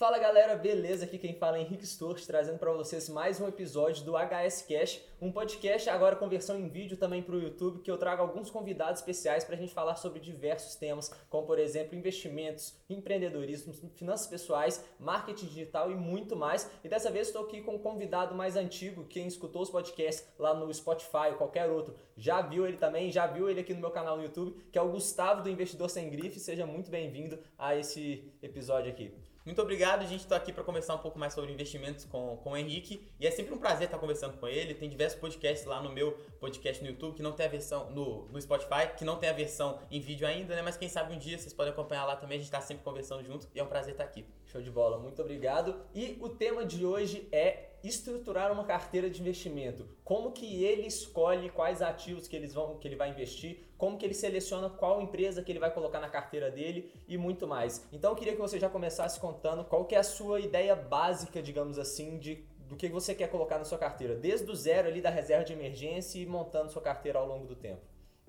Fala galera, beleza? Aqui quem fala é Henrique Storch, trazendo para vocês mais um episódio do HS Cash, um podcast agora com versão em vídeo também para o YouTube, que eu trago alguns convidados especiais para a gente falar sobre diversos temas, como por exemplo investimentos, empreendedorismo, finanças pessoais, marketing digital e muito mais. E dessa vez estou aqui com um convidado mais antigo, quem escutou os podcasts lá no Spotify ou qualquer outro, já viu ele também, já viu ele aqui no meu canal no YouTube, que é o Gustavo do Investidor Sem Grife. Seja muito bem-vindo a esse episódio aqui. Muito obrigado, a gente está aqui para conversar um pouco mais sobre investimentos com, com o Henrique. E é sempre um prazer estar conversando com ele. Tem diversos podcasts lá no meu podcast no YouTube, que não tem a versão no, no Spotify, que não tem a versão em vídeo ainda, né? Mas quem sabe um dia vocês podem acompanhar lá também. A gente está sempre conversando junto e é um prazer estar aqui. Show de bola, muito obrigado. E o tema de hoje é estruturar uma carteira de investimento. Como que ele escolhe quais ativos que, eles vão, que ele vai investir, como que ele seleciona qual empresa que ele vai colocar na carteira dele e muito mais. Então eu queria que você já começasse contando qual que é a sua ideia básica, digamos assim, de do que você quer colocar na sua carteira, desde o zero ali da reserva de emergência e montando sua carteira ao longo do tempo.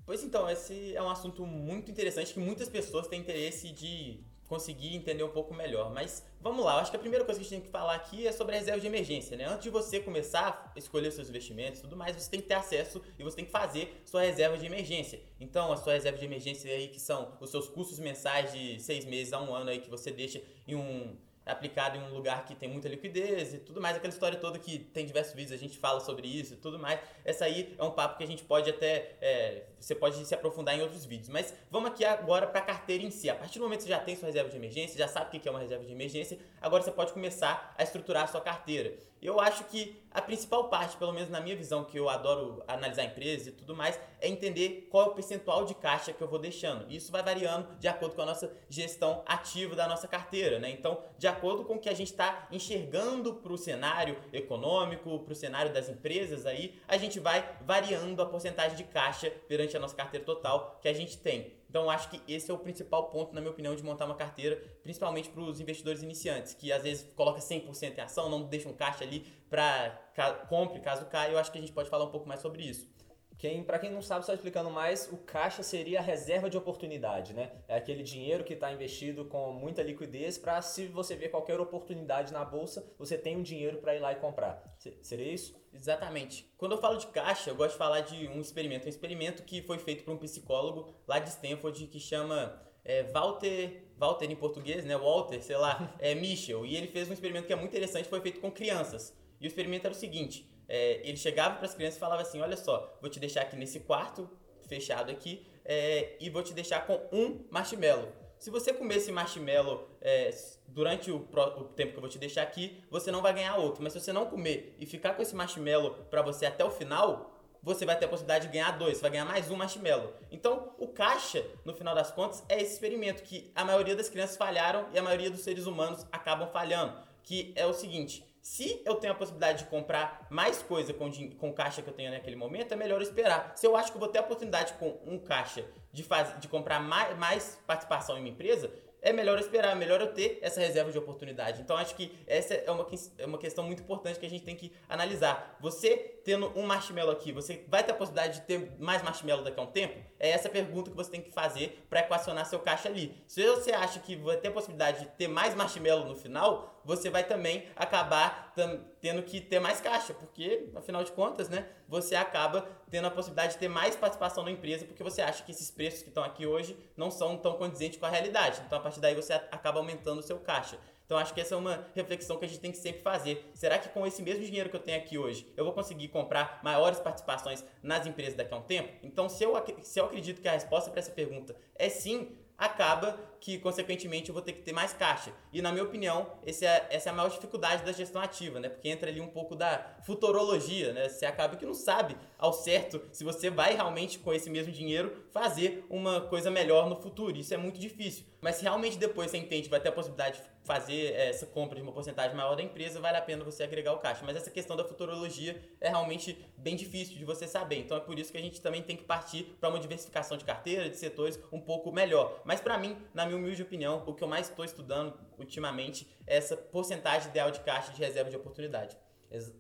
Pois então, esse é um assunto muito interessante que muitas pessoas têm interesse de conseguir entender um pouco melhor. Mas vamos lá, eu acho que a primeira coisa que a gente tem que falar aqui é sobre a reserva de emergência, né? Antes de você começar a escolher seus investimentos e tudo mais, você tem que ter acesso e você tem que fazer sua reserva de emergência. Então, a sua reserva de emergência aí, que são os seus custos mensais de seis meses a um ano aí que você deixa em um aplicado em um lugar que tem muita liquidez e tudo mais, aquela história toda que tem diversos vídeos, a gente fala sobre isso e tudo mais. Essa aí é um papo que a gente pode até, é, você pode se aprofundar em outros vídeos. Mas vamos aqui agora para a carteira em si. A partir do momento que você já tem sua reserva de emergência, já sabe o que é uma reserva de emergência, agora você pode começar a estruturar a sua carteira. Eu acho que a principal parte, pelo menos na minha visão, que eu adoro analisar empresas e tudo mais, é entender qual é o percentual de caixa que eu vou deixando. Isso vai variando de acordo com a nossa gestão ativa da nossa carteira, né? Então, de acordo com o que a gente está enxergando para o cenário econômico, para o cenário das empresas aí, a gente vai variando a porcentagem de caixa perante a nossa carteira total que a gente tem. Então, acho que esse é o principal ponto, na minha opinião, de montar uma carteira, principalmente para os investidores iniciantes, que às vezes coloca 100% em ação, não deixa um caixa ali para compre caso caia. Eu acho que a gente pode falar um pouco mais sobre isso. Quem, para quem não sabe, só explicando mais, o caixa seria a reserva de oportunidade, né? É aquele dinheiro que está investido com muita liquidez para se você ver qualquer oportunidade na bolsa, você tem um dinheiro para ir lá e comprar. Seria isso? Exatamente. Quando eu falo de caixa, eu gosto de falar de um experimento, um experimento que foi feito por um psicólogo lá de Stanford que chama é, Walter, Walter em português, né? Walter, sei lá, é Michel. E ele fez um experimento que é muito interessante, foi feito com crianças. E o experimento era o seguinte: é, ele chegava para as crianças e falava assim: Olha só, vou te deixar aqui nesse quarto fechado aqui é, e vou te deixar com um marshmallow. Se você comer esse marshmallow é, durante o, o, tempo que eu vou te deixar aqui, você não vai ganhar outro. Mas se você não comer e ficar com esse marshmallow para você até o final, você vai ter a possibilidade de ganhar dois, você vai ganhar mais um marshmallow. Então, o caixa, no final das contas, é esse experimento que a maioria das crianças falharam e a maioria dos seres humanos acabam falhando. Que é o seguinte: se eu tenho a possibilidade de comprar mais coisa com, com caixa que eu tenho naquele momento, é melhor esperar. Se eu acho que eu vou ter a oportunidade com um caixa de, faz, de comprar mais, mais participação em uma empresa, é melhor esperar, é melhor eu ter essa reserva de oportunidade. Então acho que essa é uma, é uma questão muito importante que a gente tem que analisar. Você tendo um marshmallow aqui, você vai ter a possibilidade de ter mais marshmallow daqui a um tempo? É essa pergunta que você tem que fazer para equacionar seu caixa ali. Se você acha que vai ter a possibilidade de ter mais marshmallow no final, você vai também acabar tendo que ter mais caixa, porque afinal de contas, né, você acaba tendo a possibilidade de ter mais participação na empresa, porque você acha que esses preços que estão aqui hoje não são tão condizentes com a realidade. Então a partir daí você acaba aumentando o seu caixa. Então acho que essa é uma reflexão que a gente tem que sempre fazer. Será que com esse mesmo dinheiro que eu tenho aqui hoje, eu vou conseguir comprar maiores participações nas empresas daqui a um tempo? Então se eu, se eu acredito que a resposta para essa pergunta é sim, acaba que, consequentemente, eu vou ter que ter mais caixa. E, na minha opinião, é, essa é a maior dificuldade da gestão ativa, né? Porque entra ali um pouco da futurologia, né? Você acaba que não sabe ao certo se você vai realmente, com esse mesmo dinheiro, fazer uma coisa melhor no futuro. Isso é muito difícil. Mas se realmente depois você entende vai ter a possibilidade de fazer essa compra de uma porcentagem maior da empresa, vale a pena você agregar o caixa. Mas essa questão da futurologia é realmente bem difícil de você saber. Então é por isso que a gente também tem que partir para uma diversificação de carteira, de setores um pouco melhor. Mas para mim, na minha humilde opinião, o que eu mais estou estudando ultimamente é essa porcentagem ideal de caixa de reserva de oportunidade.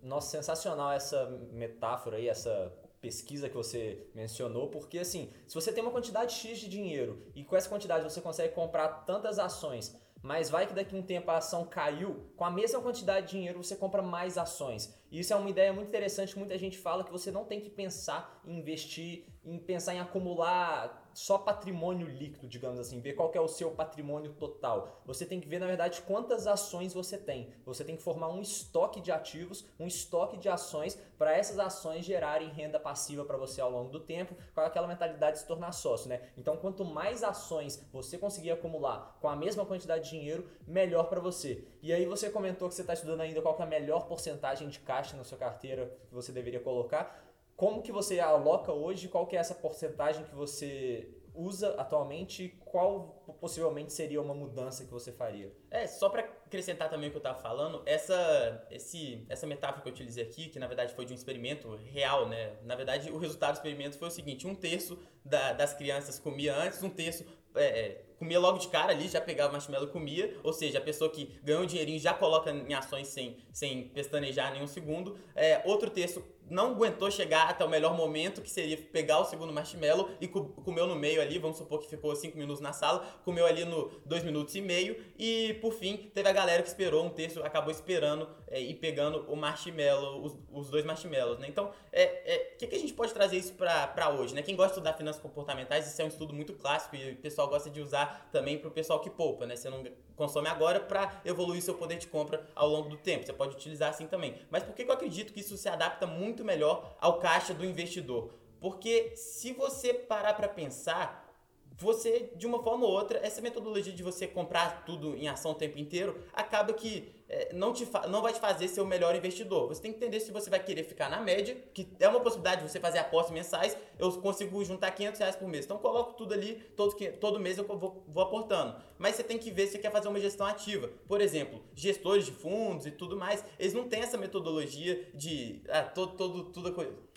Nossa, sensacional essa metáfora aí, essa pesquisa que você mencionou, porque assim, se você tem uma quantidade X de dinheiro e com essa quantidade você consegue comprar tantas ações mas vai que daqui a um tempo a ação caiu, com a mesma quantidade de dinheiro você compra mais ações. E isso é uma ideia muito interessante, muita gente fala que você não tem que pensar em investir, em pensar em acumular só patrimônio líquido, digamos assim, ver qual é o seu patrimônio total. Você tem que ver, na verdade, quantas ações você tem. Você tem que formar um estoque de ativos, um estoque de ações para essas ações gerarem renda passiva para você ao longo do tempo, com aquela mentalidade de se tornar sócio, né? Então, quanto mais ações você conseguir acumular com a mesma quantidade de dinheiro, melhor para você. E aí você comentou que você está estudando ainda qual é a melhor porcentagem de caixa na sua carteira que você deveria colocar. Como que você aloca hoje? Qual que é essa porcentagem que você usa atualmente? Qual possivelmente seria uma mudança que você faria? É, só para acrescentar também o que eu estava falando, essa, esse, essa metáfora que eu utilizei aqui, que na verdade foi de um experimento real, né? Na verdade, o resultado do experimento foi o seguinte: um terço da, das crianças comia antes, um terço é, é, comia logo de cara ali, já pegava marshmallow e comia. Ou seja, a pessoa que ganhou um dinheirinho já coloca em ações sem, sem pestanejar nenhum segundo. É, outro terço não aguentou chegar até o melhor momento, que seria pegar o segundo marshmallow e co comeu no meio ali, vamos supor que ficou 5 minutos na sala, comeu ali no 2 minutos e meio e por fim teve a galera que esperou um terço, acabou esperando é, e pegando o marshmallow, os, os dois marshmallows, né? Então, o é, é, que, que a gente pode trazer isso para hoje, né? Quem gosta de estudar finanças comportamentais, isso é um estudo muito clássico e o pessoal gosta de usar também para o pessoal que poupa, né? Você não consome agora para evoluir seu poder de compra ao longo do tempo. Você pode utilizar assim também. Mas por que eu acredito que isso se adapta muito melhor ao caixa do investidor? Porque se você parar para pensar, você, de uma forma ou outra, essa metodologia de você comprar tudo em ação o tempo inteiro, acaba que não, te não vai te fazer ser o melhor investidor. Você tem que entender se você vai querer ficar na média, que é uma possibilidade de você fazer apostas mensais, eu consigo juntar 500 reais por mês. Então coloco tudo ali, todo, todo mês eu vou, vou aportando. Mas você tem que ver se você quer fazer uma gestão ativa. Por exemplo, gestores de fundos e tudo mais, eles não têm essa metodologia de ah, todo, todo, tudo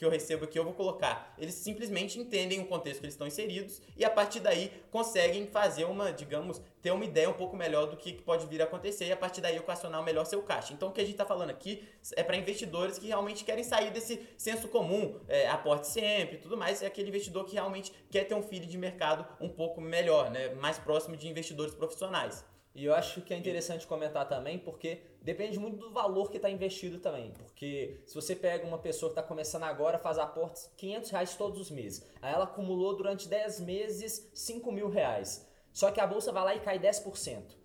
que eu recebo aqui eu vou colocar. Eles simplesmente entendem o contexto que eles estão inseridos e a partir daí conseguem fazer uma, digamos, ter uma ideia um pouco melhor do que pode vir a acontecer e a partir daí equacionar melhor seu caixa. Então o que a gente está falando aqui é para investidores que realmente querem sair desse senso comum, é, aporte sempre e tudo mais, é aquele investidor que realmente quer ter um feed de mercado um pouco melhor, né? mais próximo de investidores profissionais. E eu acho que é interessante comentar também, porque depende muito do valor que está investido também. Porque se você pega uma pessoa que está começando agora, faz aportes 500 reais todos os meses. Aí ela acumulou durante 10 meses 5 mil reais. Só que a bolsa vai lá e cai 10%.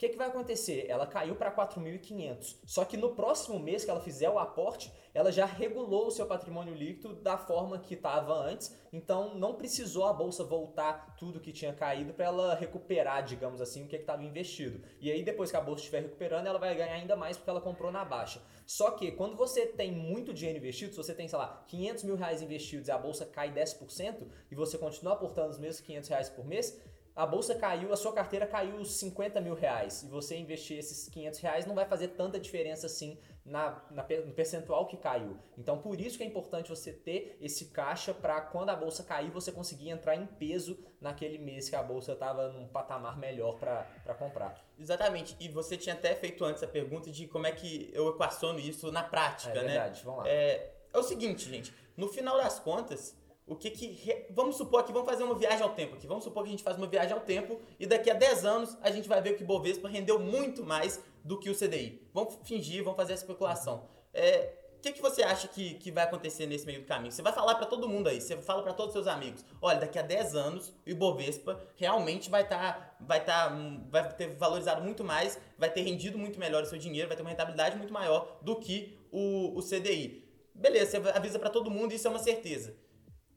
Que, que vai acontecer? Ela caiu para 4.500. Só que no próximo mês que ela fizer o aporte, ela já regulou o seu patrimônio líquido da forma que estava antes. Então não precisou a bolsa voltar tudo que tinha caído para ela recuperar, digamos assim, o que estava investido. E aí depois que a bolsa estiver recuperando, ela vai ganhar ainda mais porque ela comprou na baixa. Só que quando você tem muito dinheiro investido, se você tem, sei lá, 500 mil reais investidos e a bolsa cai 10% e você continua aportando os mesmos 500 reais por mês, a bolsa caiu, a sua carteira caiu 50 mil reais e você investir esses 500 reais não vai fazer tanta diferença assim na, na, no percentual que caiu. Então, por isso que é importante você ter esse caixa para quando a bolsa cair, você conseguir entrar em peso naquele mês que a bolsa estava num patamar melhor para comprar. Exatamente. E você tinha até feito antes a pergunta de como é que eu equaciono isso na prática, é né? Verdade, vamos lá. É, é o seguinte, gente. No final das contas, o que que. Vamos supor que vamos fazer uma viagem ao tempo aqui. Vamos supor que a gente faz uma viagem ao tempo e daqui a 10 anos a gente vai ver que o Bovespa rendeu muito mais do que o CDI. Vamos fingir, vamos fazer a especulação. É, o que, que você acha que, que vai acontecer nesse meio do caminho? Você vai falar para todo mundo aí, você fala para todos os seus amigos: olha, daqui a 10 anos o Ibovespa realmente vai estar, tá, vai tá, vai ter valorizado muito mais, vai ter rendido muito melhor o seu dinheiro, vai ter uma rentabilidade muito maior do que o, o CDI. Beleza, você avisa para todo mundo, isso é uma certeza.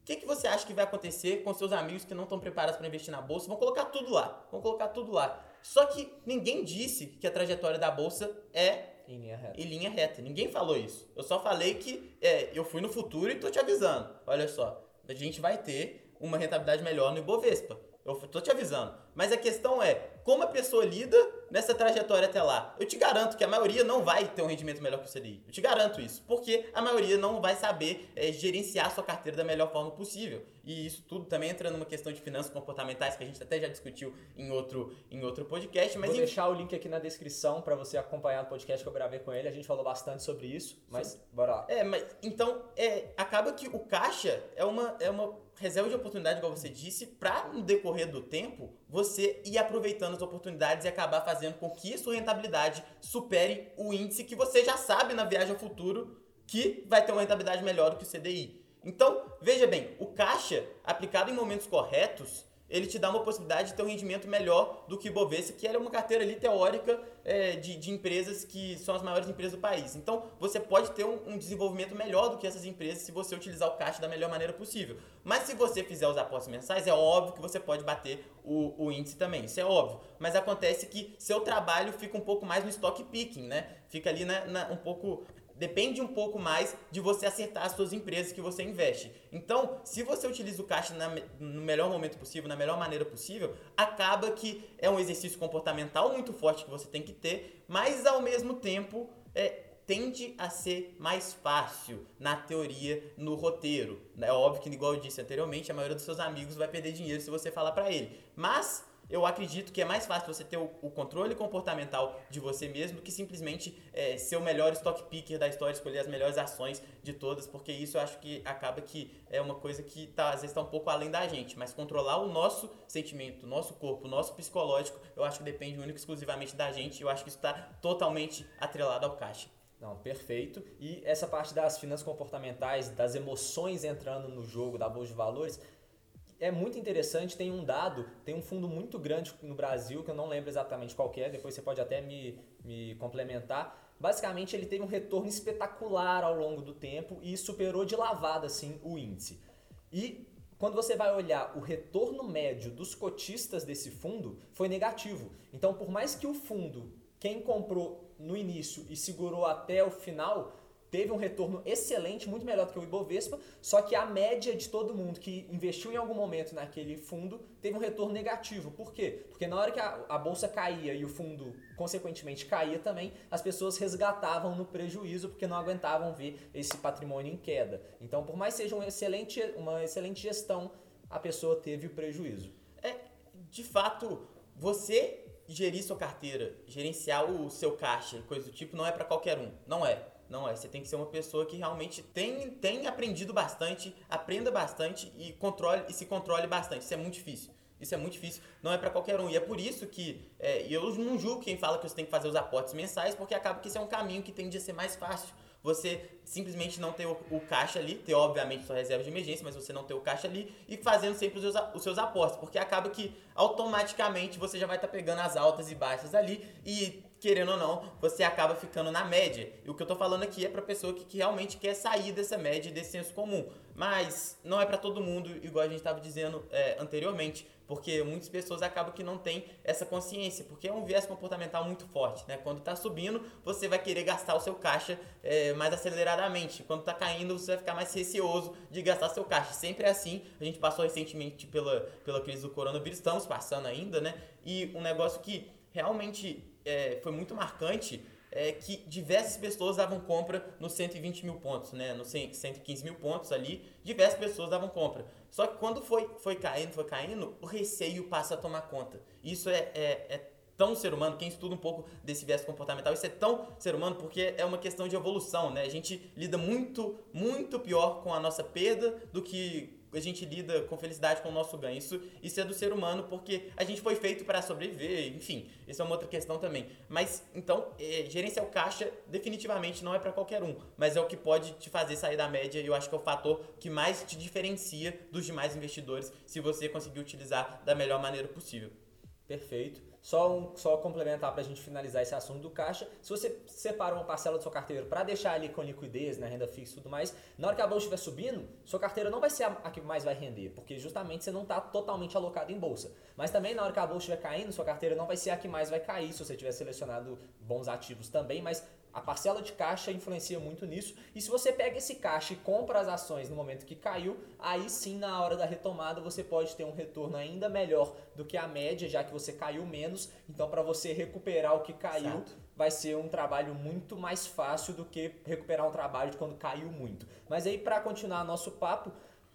O que, que você acha que vai acontecer com seus amigos que não estão preparados para investir na bolsa? Vão colocar tudo lá. Vão colocar tudo lá. Só que ninguém disse que a trajetória da bolsa é em linha reta. Em linha reta. Ninguém falou isso. Eu só falei que é, eu fui no futuro e tô te avisando. Olha só, a gente vai ter uma rentabilidade melhor no Ibovespa. Eu tô te avisando. Mas a questão é, como a pessoa lida nessa trajetória até lá. Eu te garanto que a maioria não vai ter um rendimento melhor que o CDI. Eu te garanto isso. Porque a maioria não vai saber é, gerenciar a sua carteira da melhor forma possível. E isso tudo também entra numa questão de finanças comportamentais que a gente até já discutiu em outro, em outro podcast. Mas Vou deixar o link aqui na descrição para você acompanhar o podcast que eu gravei com ele. A gente falou bastante sobre isso, mas Sim. bora lá. É, mas então é, acaba que o caixa é uma, é uma reserva de oportunidade, igual você disse, para no decorrer do tempo você ir aproveitando as oportunidades e acabar fazendo com que sua rentabilidade supere o índice que você já sabe na viagem ao futuro que vai ter uma rentabilidade melhor do que o CDI. Então, veja bem, o caixa aplicado em momentos corretos, ele te dá uma possibilidade de ter um rendimento melhor do que o Bovespa, que é uma carteira ali teórica é, de, de, empresas que são as maiores empresas do país. Então, você pode ter um, um, desenvolvimento melhor do que essas empresas se você utilizar o caixa da melhor maneira possível. Mas se você fizer os apostos mensais, é óbvio que você pode bater o, o índice também, isso é óbvio. Mas acontece que seu trabalho fica um pouco mais no stock picking, né? Fica ali na, na um pouco depende um pouco mais de você acertar as suas empresas que você investe. Então, se você utiliza o caixa na, no melhor momento possível, na melhor maneira possível, acaba que é um exercício comportamental muito forte que você tem que ter, mas ao mesmo tempo é, tende a ser mais fácil na teoria, no roteiro. É óbvio que, igual eu disse anteriormente, a maioria dos seus amigos vai perder dinheiro se você falar para ele. Mas eu acredito que é mais fácil você ter o, o controle comportamental de você mesmo do que simplesmente é, ser o melhor stock picker da história, escolher as melhores ações de todas, porque isso eu acho que acaba que é uma coisa que tá, às vezes está um pouco além da gente, mas controlar o nosso sentimento, nosso corpo, nosso psicológico, eu acho que depende único exclusivamente da gente, e eu acho que isso está totalmente atrelado ao caixa. Não, perfeito. E essa parte das finanças comportamentais, das emoções entrando no jogo da bolsa de valores, é muito interessante, tem um dado, tem um fundo muito grande no Brasil, que eu não lembro exatamente qual é, depois você pode até me, me complementar. Basicamente, ele teve um retorno espetacular ao longo do tempo e superou de lavada assim, o índice. E quando você vai olhar o retorno médio dos cotistas desse fundo, foi negativo. Então, por mais que o fundo, quem comprou no início e segurou até o final, teve um retorno excelente, muito melhor do que o Ibovespa, só que a média de todo mundo que investiu em algum momento naquele fundo teve um retorno negativo. Por quê? Porque na hora que a, a bolsa caía e o fundo, consequentemente, caía também, as pessoas resgatavam no prejuízo porque não aguentavam ver esse patrimônio em queda. Então, por mais que seja um excelente, uma excelente gestão, a pessoa teve o prejuízo. É, de fato, você gerir sua carteira, gerenciar o seu caixa, coisa do tipo, não é para qualquer um. Não é. Não é, você tem que ser uma pessoa que realmente tem, tem aprendido bastante, aprenda bastante e controle e se controle bastante. Isso é muito difícil. Isso é muito difícil, não é para qualquer um. E é por isso que é, eu não julgo quem fala que você tem que fazer os aportes mensais, porque acaba que isso é um caminho que tende a ser mais fácil. Você simplesmente não ter o, o caixa ali, ter obviamente sua reserva de emergência, mas você não ter o caixa ali e fazendo sempre os seus, os seus aportes, porque acaba que automaticamente você já vai estar tá pegando as altas e baixas ali e querendo ou não, você acaba ficando na média. E o que eu tô falando aqui é para pessoa que, que, realmente quer sair dessa média, desse senso comum. Mas não é para todo mundo, igual a gente estava dizendo é, anteriormente, porque muitas pessoas acabam que não têm essa consciência, porque é um viés comportamental muito forte, né? Quando está subindo, você vai querer gastar o seu caixa é, mais aceleradamente. Quando está caindo, você vai ficar mais receoso de gastar seu caixa. Sempre é assim. A gente passou recentemente pela, pela crise do coronavírus, estamos passando ainda, né? E um negócio que realmente é, foi muito marcante é que diversas pessoas davam compra nos 120 mil pontos, né? Nos 115 mil pontos ali, diversas pessoas davam compra. Só que quando foi, foi caindo, foi caindo, o receio passa a tomar conta. Isso é, é, é tão ser humano, quem estuda um pouco desse viés comportamental, isso é tão ser humano porque é uma questão de evolução, né? A gente lida muito, muito pior com a nossa perda do que a gente lida com felicidade com o nosso ganho. Isso, isso é do ser humano porque a gente foi feito para sobreviver, enfim, isso é uma outra questão também. Mas então, é, gerenciar o caixa definitivamente não é para qualquer um, mas é o que pode te fazer sair da média e eu acho que é o fator que mais te diferencia dos demais investidores se você conseguir utilizar da melhor maneira possível. Perfeito. Só, um, só complementar para a gente finalizar esse assunto do caixa. Se você separa uma parcela do seu carteiro para deixar ali com liquidez, né, renda fixa e tudo mais, na hora que a bolsa estiver subindo, sua carteira não vai ser a, a que mais vai render, porque justamente você não está totalmente alocado em bolsa. Mas também na hora que a bolsa estiver caindo, sua carteira não vai ser a que mais vai cair, se você tiver selecionado bons ativos também, mas a parcela de caixa influencia muito nisso. E se você pega esse caixa e compra as ações no momento que caiu, aí sim, na hora da retomada, você pode ter um retorno ainda melhor do que a média, já que você caiu menos. Então, para você recuperar o que caiu, certo. vai ser um trabalho muito mais fácil do que recuperar um trabalho de quando caiu muito. Mas aí, para continuar nosso papo,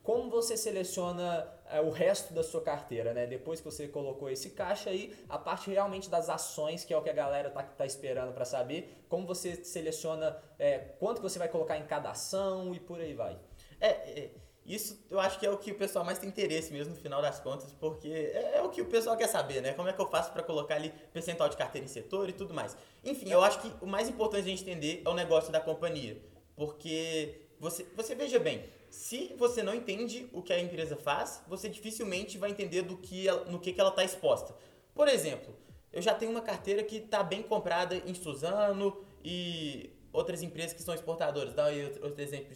como você seleciona é, o resto da sua carteira, né? Depois que você colocou esse caixa aí, a parte realmente das ações, que é o que a galera tá, tá esperando para saber, como você seleciona é, quanto você vai colocar em cada ação e por aí vai. É, é Isso eu acho que é o que o pessoal mais tem interesse mesmo no final das contas, porque é, é o que o pessoal quer saber, né? Como é que eu faço para colocar ali percentual de carteira em setor e tudo mais. Enfim, eu acho que o mais importante a gente entender é o negócio da companhia, porque você, você veja bem, se você não entende o que a empresa faz, você dificilmente vai entender do que ela, no que, que ela está exposta. Por exemplo, eu já tenho uma carteira que está bem comprada em Suzano e outras empresas que são exportadoras. Dá aí outro exemplo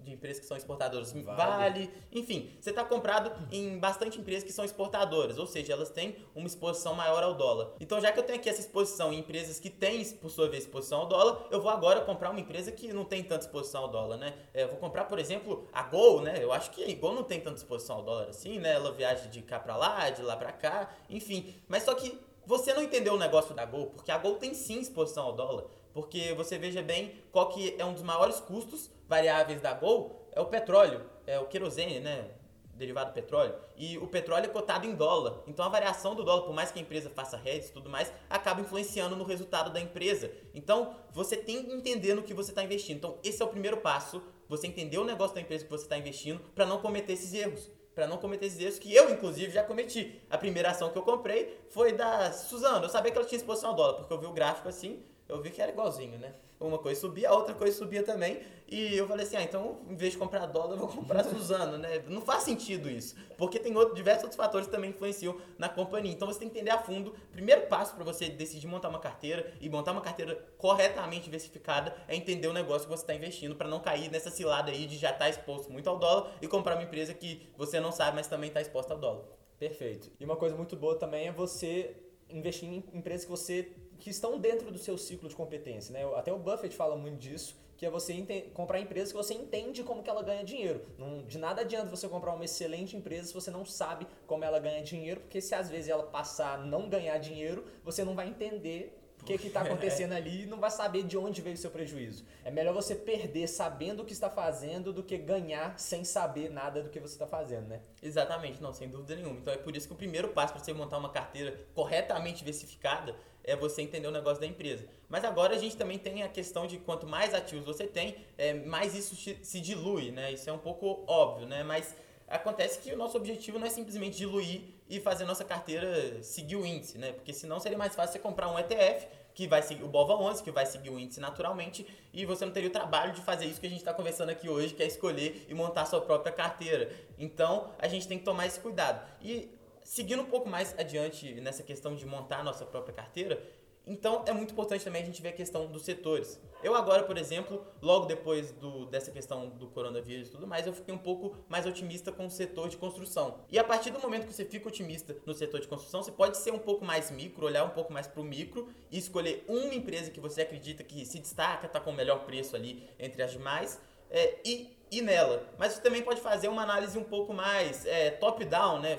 de empresas que são exportadoras. Vale. vale. Enfim, você está comprado em bastante empresas que são exportadoras, ou seja, elas têm uma exposição maior ao dólar. Então, já que eu tenho aqui essa exposição em empresas que têm, por sua vez, exposição ao dólar, eu vou agora comprar uma empresa que não tem tanta exposição ao dólar, né? É, eu vou comprar, por exemplo, a Gol, né? Eu acho que a Gol não tem tanta exposição ao dólar assim, né? Ela viaja de cá para lá, de lá para cá, enfim. Mas só que você não entendeu o negócio da Gol, porque a Gol tem sim exposição ao dólar. Porque você veja bem qual que é um dos maiores custos variáveis da Gol, é o petróleo, é o querosene, né? Derivado do petróleo. E o petróleo é cotado em dólar. Então a variação do dólar, por mais que a empresa faça hedges e tudo mais, acaba influenciando no resultado da empresa. Então você tem que entender no que você está investindo. Então esse é o primeiro passo, você entender o negócio da empresa que você está investindo para não cometer esses erros para não cometer esses erros que eu, inclusive, já cometi. A primeira ação que eu comprei foi da Suzano. Eu sabia que ela tinha exposição ao dólar, porque eu vi o gráfico assim, eu vi que era igualzinho, né? Uma coisa subia, a outra coisa subia também. E eu falei assim, ah, então em vez de comprar dólar, eu vou comprar Suzano, né? Não faz sentido isso. Porque tem outro, diversos outros fatores que também influenciam na companhia. Então você tem que entender a fundo. Primeiro passo para você decidir montar uma carteira e montar uma carteira corretamente diversificada é entender o negócio que você está investindo para não cair nessa cilada aí de já estar tá exposto muito ao dólar e comprar uma empresa que você não sabe, mas também está exposta ao dólar. Perfeito. E uma coisa muito boa também é você investir em empresas que você que estão dentro do seu ciclo de competência. Né? Até o Buffett fala muito disso, que é você comprar empresas que você entende como que ela ganha dinheiro. Não, de nada adianta você comprar uma excelente empresa se você não sabe como ela ganha dinheiro, porque se às vezes ela passar a não ganhar dinheiro, você não vai entender o que está acontecendo ali e não vai saber de onde veio o seu prejuízo. É melhor você perder sabendo o que está fazendo do que ganhar sem saber nada do que você está fazendo, né? Exatamente, não, sem dúvida nenhuma. Então é por isso que o primeiro passo para você montar uma carteira corretamente diversificada é você entender o negócio da empresa. Mas agora a gente também tem a questão de quanto mais ativos você tem, é, mais isso se dilui, né? Isso é um pouco óbvio, né? Mas acontece que o nosso objetivo não é simplesmente diluir e fazer nossa carteira seguir o índice, né? Porque senão seria mais fácil você comprar um ETF que vai seguir o BOVA 11, que vai seguir o índice naturalmente, e você não teria o trabalho de fazer isso que a gente está conversando aqui hoje, que é escolher e montar sua própria carteira. Então, a gente tem que tomar esse cuidado. E seguindo um pouco mais adiante nessa questão de montar a nossa própria carteira, então é muito importante também a gente ver a questão dos setores. Eu agora, por exemplo, logo depois do, dessa questão do coronavírus e tudo mais, eu fiquei um pouco mais otimista com o setor de construção. E a partir do momento que você fica otimista no setor de construção, você pode ser um pouco mais micro, olhar um pouco mais para o micro e escolher uma empresa que você acredita que se destaca, está com o melhor preço ali entre as demais, é, e ir nela. Mas você também pode fazer uma análise um pouco mais é, top-down, né?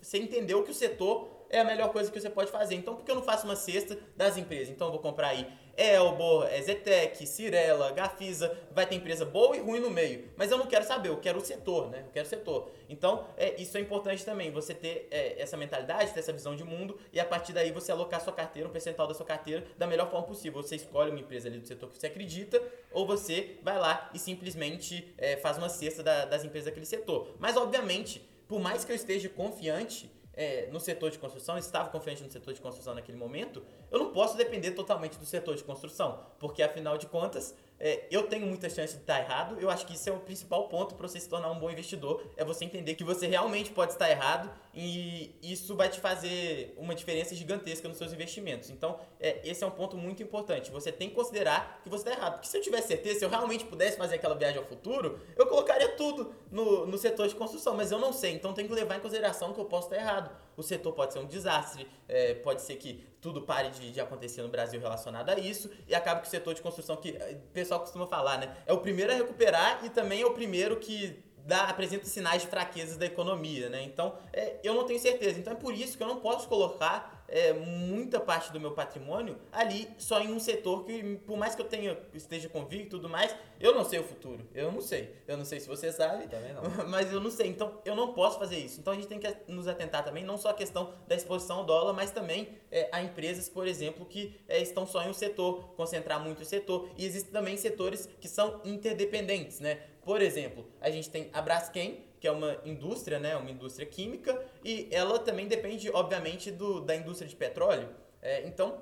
Você entendeu que o setor é a melhor coisa que você pode fazer. Então, por que eu não faço uma cesta das empresas? Então, eu vou comprar aí Elbor, Zetec, Cirela, Gafisa, vai ter empresa boa e ruim no meio. Mas eu não quero saber, eu quero o setor, né? Eu quero o setor. Então, é, isso é importante também, você ter é, essa mentalidade, ter essa visão de mundo e a partir daí você alocar sua carteira, um percentual da sua carteira da melhor forma possível. Você escolhe uma empresa ali do setor que você acredita ou você vai lá e simplesmente é, faz uma cesta da, das empresas daquele setor. Mas, obviamente, por mais que eu esteja confiante é, no setor de construção, estava confiante no setor de construção naquele momento, eu não posso depender totalmente do setor de construção, porque afinal de contas é, eu tenho muita chance de estar errado. Eu acho que isso é o principal ponto para você se tornar um bom investidor, é você entender que você realmente pode estar errado e isso vai te fazer uma diferença gigantesca nos seus investimentos. Então, é, esse é um ponto muito importante. Você tem que considerar que você está errado. Porque se eu tivesse certeza, se eu realmente pudesse fazer aquela viagem ao futuro, eu colocaria tudo no, no setor de construção, mas eu não sei. Então, tem que levar em consideração que eu posso estar errado. O setor pode ser um desastre, é, pode ser que tudo pare de, de, acontecer no Brasil relacionado a isso e acaba que o setor de construção, que eh, o pessoal costuma falar, né? É o primeiro a recuperar e também é o primeiro que dá, apresenta sinais de fraquezas da economia, né? Então, é, eu não tenho certeza. Então, é por isso que eu não posso colocar é, muita parte do meu patrimônio ali só em um setor que, por mais que eu tenha, esteja convicto e tudo mais, eu não sei o futuro. Eu não sei. Eu não sei se você sabe, Também não. mas eu não sei. Então, eu não posso fazer isso. Então, a gente tem que nos atentar também, não só a questão da exposição ao dólar, mas também é, a empresas, por exemplo, que é, estão só em um setor, concentrar muito o setor. E existem também setores que são interdependentes, né? Por exemplo, a gente tem a Braskem, que é uma indústria, né, uma indústria química, e ela também depende, obviamente, do, da indústria de petróleo. É, então,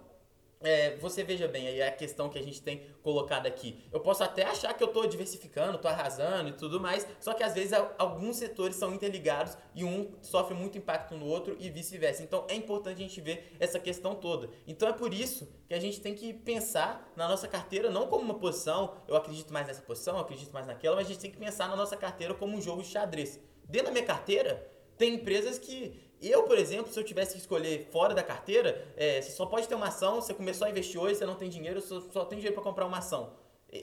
é, você veja bem aí a questão que a gente tem colocado aqui. Eu posso até achar que eu estou diversificando, estou arrasando e tudo mais, só que às vezes alguns setores são interligados e um sofre muito impacto no outro e vice-versa. Então é importante a gente ver essa questão toda. Então é por isso que a gente tem que pensar na nossa carteira não como uma posição, eu acredito mais nessa posição, eu acredito mais naquela, mas a gente tem que pensar na nossa carteira como um jogo de xadrez. Dentro da minha carteira, tem empresas que eu, por exemplo, se eu tivesse que escolher fora da carteira, é, você só pode ter uma ação, você começou a investir hoje, você não tem dinheiro, só, só tem dinheiro para comprar uma ação.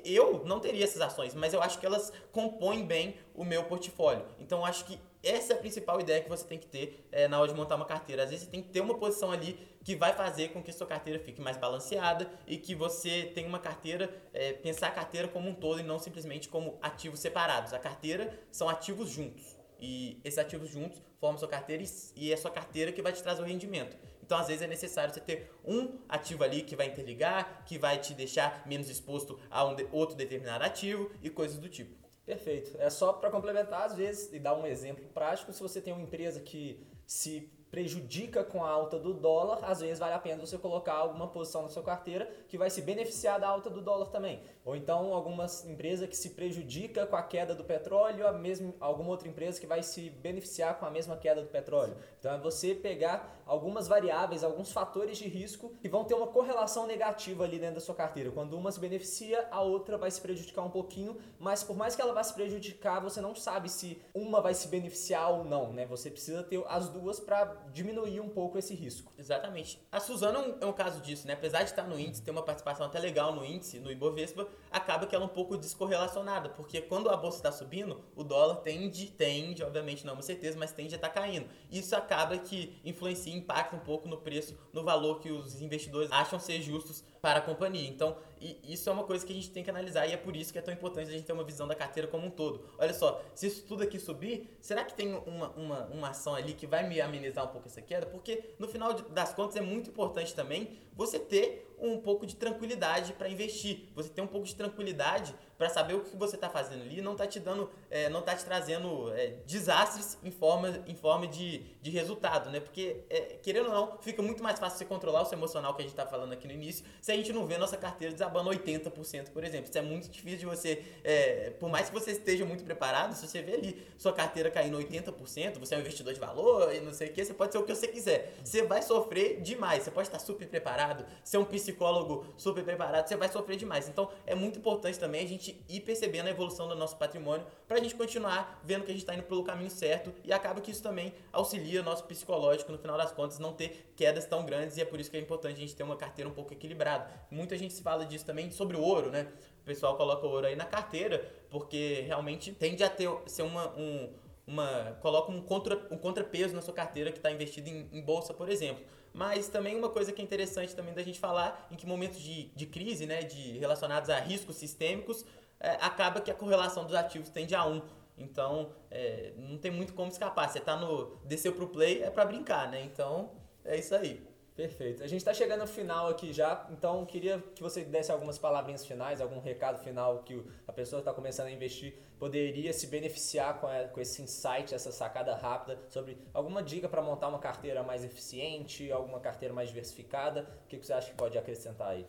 Eu não teria essas ações, mas eu acho que elas compõem bem o meu portfólio. Então, acho que essa é a principal ideia que você tem que ter é, na hora de montar uma carteira. Às vezes, você tem que ter uma posição ali que vai fazer com que sua carteira fique mais balanceada e que você tenha uma carteira, é, pensar a carteira como um todo e não simplesmente como ativos separados. A carteira são ativos juntos. E esses ativos juntos formam sua carteira e é sua carteira que vai te trazer o rendimento. Então, às vezes, é necessário você ter um ativo ali que vai interligar, que vai te deixar menos exposto a um outro determinado ativo e coisas do tipo. Perfeito. É só para complementar, às vezes, e dar um exemplo prático, se você tem uma empresa que se prejudica com a alta do dólar, às vezes vale a pena você colocar alguma posição na sua carteira que vai se beneficiar da alta do dólar também. Ou então alguma empresa que se prejudica com a queda do petróleo, a mesma, alguma outra empresa que vai se beneficiar com a mesma queda do petróleo. Então é você pegar algumas variáveis, alguns fatores de risco que vão ter uma correlação negativa ali dentro da sua carteira. Quando uma se beneficia, a outra vai se prejudicar um pouquinho, mas por mais que ela vá se prejudicar, você não sabe se uma vai se beneficiar ou não, né? Você precisa ter as duas para diminuir um pouco esse risco. Exatamente. A Suzana é um, é um, caso disso, né? Apesar de estar no índice, ter uma participação até legal no índice, no Ibovespa, acaba que ela é um pouco descorrelacionada, porque quando a bolsa está subindo, o dólar tende, tende, obviamente não é uma certeza, mas tende a estar tá caindo. Isso acaba que influencia, impacta um pouco no preço, no valor que os investidores acham ser justos para a companhia. Então, isso é uma coisa que a gente tem que analisar e é por isso que é tão importante a gente ter uma visão da carteira como um todo. Olha só, se isso tudo aqui subir, será que tem uma, uma, uma ação ali que vai me amenizar um pouco essa queda? Porque no final das contas é muito importante também você ter um pouco de tranquilidade para investir. Você ter um pouco de tranquilidade para saber o que você está fazendo ali, não está te dando, é, não está te trazendo é, desastres em forma, em forma de, de resultado, né? Porque, é, querendo ou não, fica muito mais fácil você controlar o seu emocional que a gente está falando aqui no início, se a gente não vê nossa carteira desabando 80%, por exemplo. Isso é muito difícil de você, é, por mais que você esteja muito preparado, se você vê ali sua carteira caindo 80%, você é um investidor de valor e não sei o que, você pode ser o que você quiser. Você vai sofrer demais, você pode estar super preparado, ser um psicólogo super preparado, você vai sofrer demais. Então, é muito importante também a gente gente ir percebendo a evolução do nosso patrimônio para a gente continuar vendo que a gente está indo pelo caminho certo e acaba que isso também auxilia o nosso psicológico no final das contas não ter quedas tão grandes e é por isso que é importante a gente ter uma carteira um pouco equilibrada. Muita gente se fala disso também sobre o ouro, né? O pessoal coloca o ouro aí na carteira porque realmente tende a ter ser uma um, uma coloca um, contra, um contrapeso na sua carteira que está investido em, em, bolsa, por exemplo. Mas também uma coisa que é interessante também da gente falar, em que momentos de, de crise, né, de relacionados a riscos sistêmicos, é, acaba que a correlação dos ativos tende a 1. Então, é, não tem muito como escapar. Você tá no desceu pro play é para brincar, né? Então, é isso aí. Perfeito. A gente está chegando ao final aqui já, então queria que você desse algumas palavrinhas finais, algum recado final que a pessoa está começando a investir poderia se beneficiar com, a, com esse insight, essa sacada rápida sobre alguma dica para montar uma carteira mais eficiente, alguma carteira mais diversificada. O que você acha que pode acrescentar aí?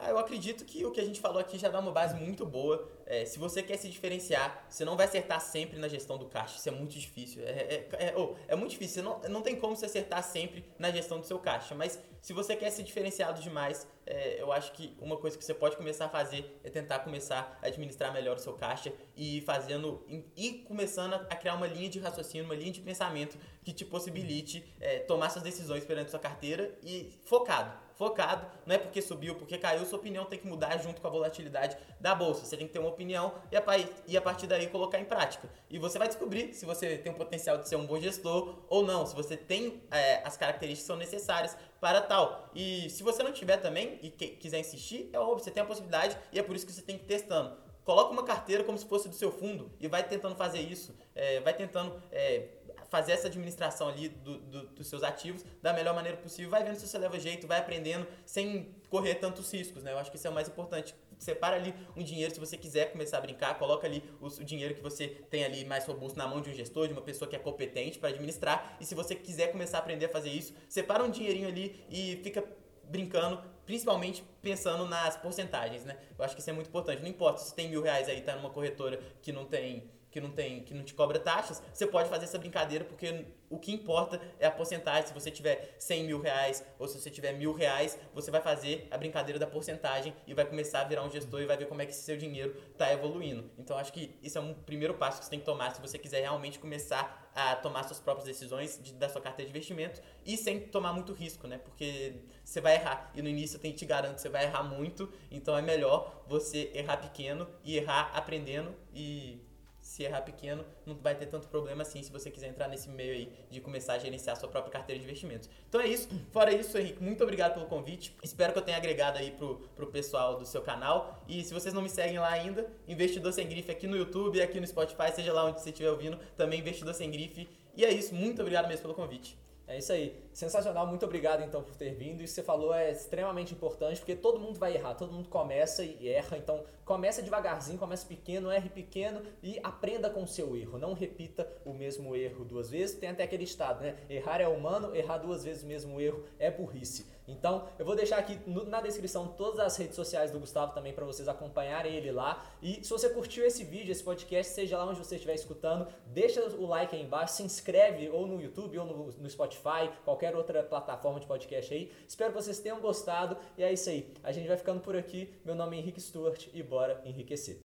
Ah, eu acredito que o que a gente falou aqui já dá uma base muito boa. É, se você quer se diferenciar, você não vai acertar sempre na gestão do caixa. Isso é muito difícil. É, é, é, oh, é muito difícil. Você não, não tem como você acertar sempre na gestão do seu caixa. Mas se você quer ser diferenciado demais, é, eu acho que uma coisa que você pode começar a fazer é tentar começar a administrar melhor o seu caixa e fazendo e começando a criar uma linha de raciocínio, uma linha de pensamento que te possibilite é, tomar suas decisões perante sua carteira e focado focado, não é porque subiu, porque caiu, sua opinião tem que mudar junto com a volatilidade da bolsa. Você tem que ter uma opinião e a, e a partir daí colocar em prática. E você vai descobrir se você tem o potencial de ser um bom gestor ou não, se você tem é, as características que são necessárias para tal. E se você não tiver também e quiser insistir, é óbvio, você tem a possibilidade e é por isso que você tem que ir testando. Coloca uma carteira como se fosse do seu fundo e vai tentando fazer isso, é, vai tentando é, fazer essa administração ali do, do, dos seus ativos da melhor maneira possível, vai vendo se você leva jeito, vai aprendendo sem correr tantos riscos, né? Eu acho que isso é o mais importante. Separa ali um dinheiro, se você quiser começar a brincar, coloca ali o, o dinheiro que você tem ali mais robusto na mão de um gestor, de uma pessoa que é competente para administrar. E se você quiser começar a aprender a fazer isso, separa um dinheirinho ali e fica brincando, principalmente pensando nas porcentagens, né? Eu acho que isso é muito importante. Não importa se tem mil reais aí, tá numa corretora que não tem que não tem, que não te cobra taxas, você pode fazer essa brincadeira porque o que importa é a porcentagem. Se você tiver 100 mil reais ou se você tiver mil reais, você vai fazer a brincadeira da porcentagem e vai começar a virar um gestor e vai ver como é que seu dinheiro está evoluindo. Então acho que isso é um primeiro passo que você tem que tomar se você quiser realmente começar a tomar suas próprias decisões de, da sua carteira de investimento e sem tomar muito risco, né? Porque você vai errar e no início eu te garanto você vai errar muito, então é melhor você errar pequeno e errar aprendendo e se errar pequeno, não vai ter tanto problema assim se você quiser entrar nesse meio aí de começar a gerenciar a sua própria carteira de investimentos. Então é isso. Fora isso, Henrique, muito obrigado pelo convite. Espero que eu tenha agregado aí pro, pro pessoal do seu canal. E se vocês não me seguem lá ainda, Investidor Sem Grife aqui no YouTube, aqui no Spotify, seja lá onde você estiver ouvindo, também Investidor Sem Grife. E é isso. Muito obrigado mesmo pelo convite. É isso aí. Sensacional. Muito obrigado então por ter vindo. Isso que você falou é extremamente importante porque todo mundo vai errar, todo mundo começa e erra. Então, começa devagarzinho, começa pequeno, erre pequeno e aprenda com o seu erro. Não repita o mesmo erro duas vezes. Tem até aquele estado, né? Errar é humano, errar duas vezes o mesmo erro é burrice. Então, eu vou deixar aqui na descrição todas as redes sociais do Gustavo também para vocês acompanharem ele lá. E se você curtiu esse vídeo, esse podcast, seja lá onde você estiver escutando, deixa o like aí embaixo, se inscreve ou no YouTube ou no, no Spotify, qualquer outra plataforma de podcast aí. Espero que vocês tenham gostado e é isso aí. A gente vai ficando por aqui. Meu nome é Henrique Stuart e bora enriquecer.